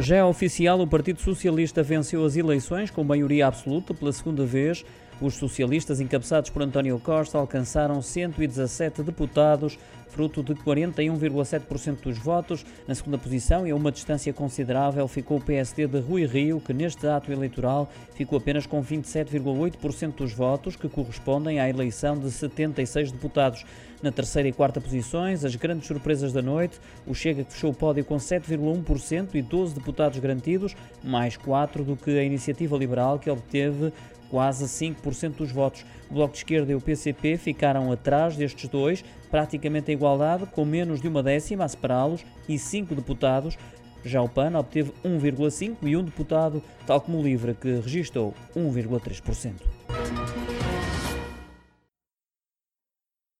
Já é oficial, o Partido Socialista venceu as eleições com maioria absoluta pela segunda vez. Os socialistas, encabeçados por António Costa, alcançaram 117 deputados, fruto de 41,7% dos votos. Na segunda posição, e a uma distância considerável, ficou o PSD de Rui Rio, que neste ato eleitoral ficou apenas com 27,8% dos votos, que correspondem à eleição de 76 deputados. Na terceira e quarta posições, as grandes surpresas da noite, o Chega que fechou o pódio com 7,1% e 12 deputados garantidos, mais 4 do que a Iniciativa Liberal, que obteve quase 5% dos votos. O Bloco de Esquerda e o PCP ficaram atrás destes dois, praticamente em igualdade, com menos de uma décima a separá-los e cinco deputados. Já o PAN obteve 1,5% e um deputado, tal como o LIVRE, que registrou 1,3%.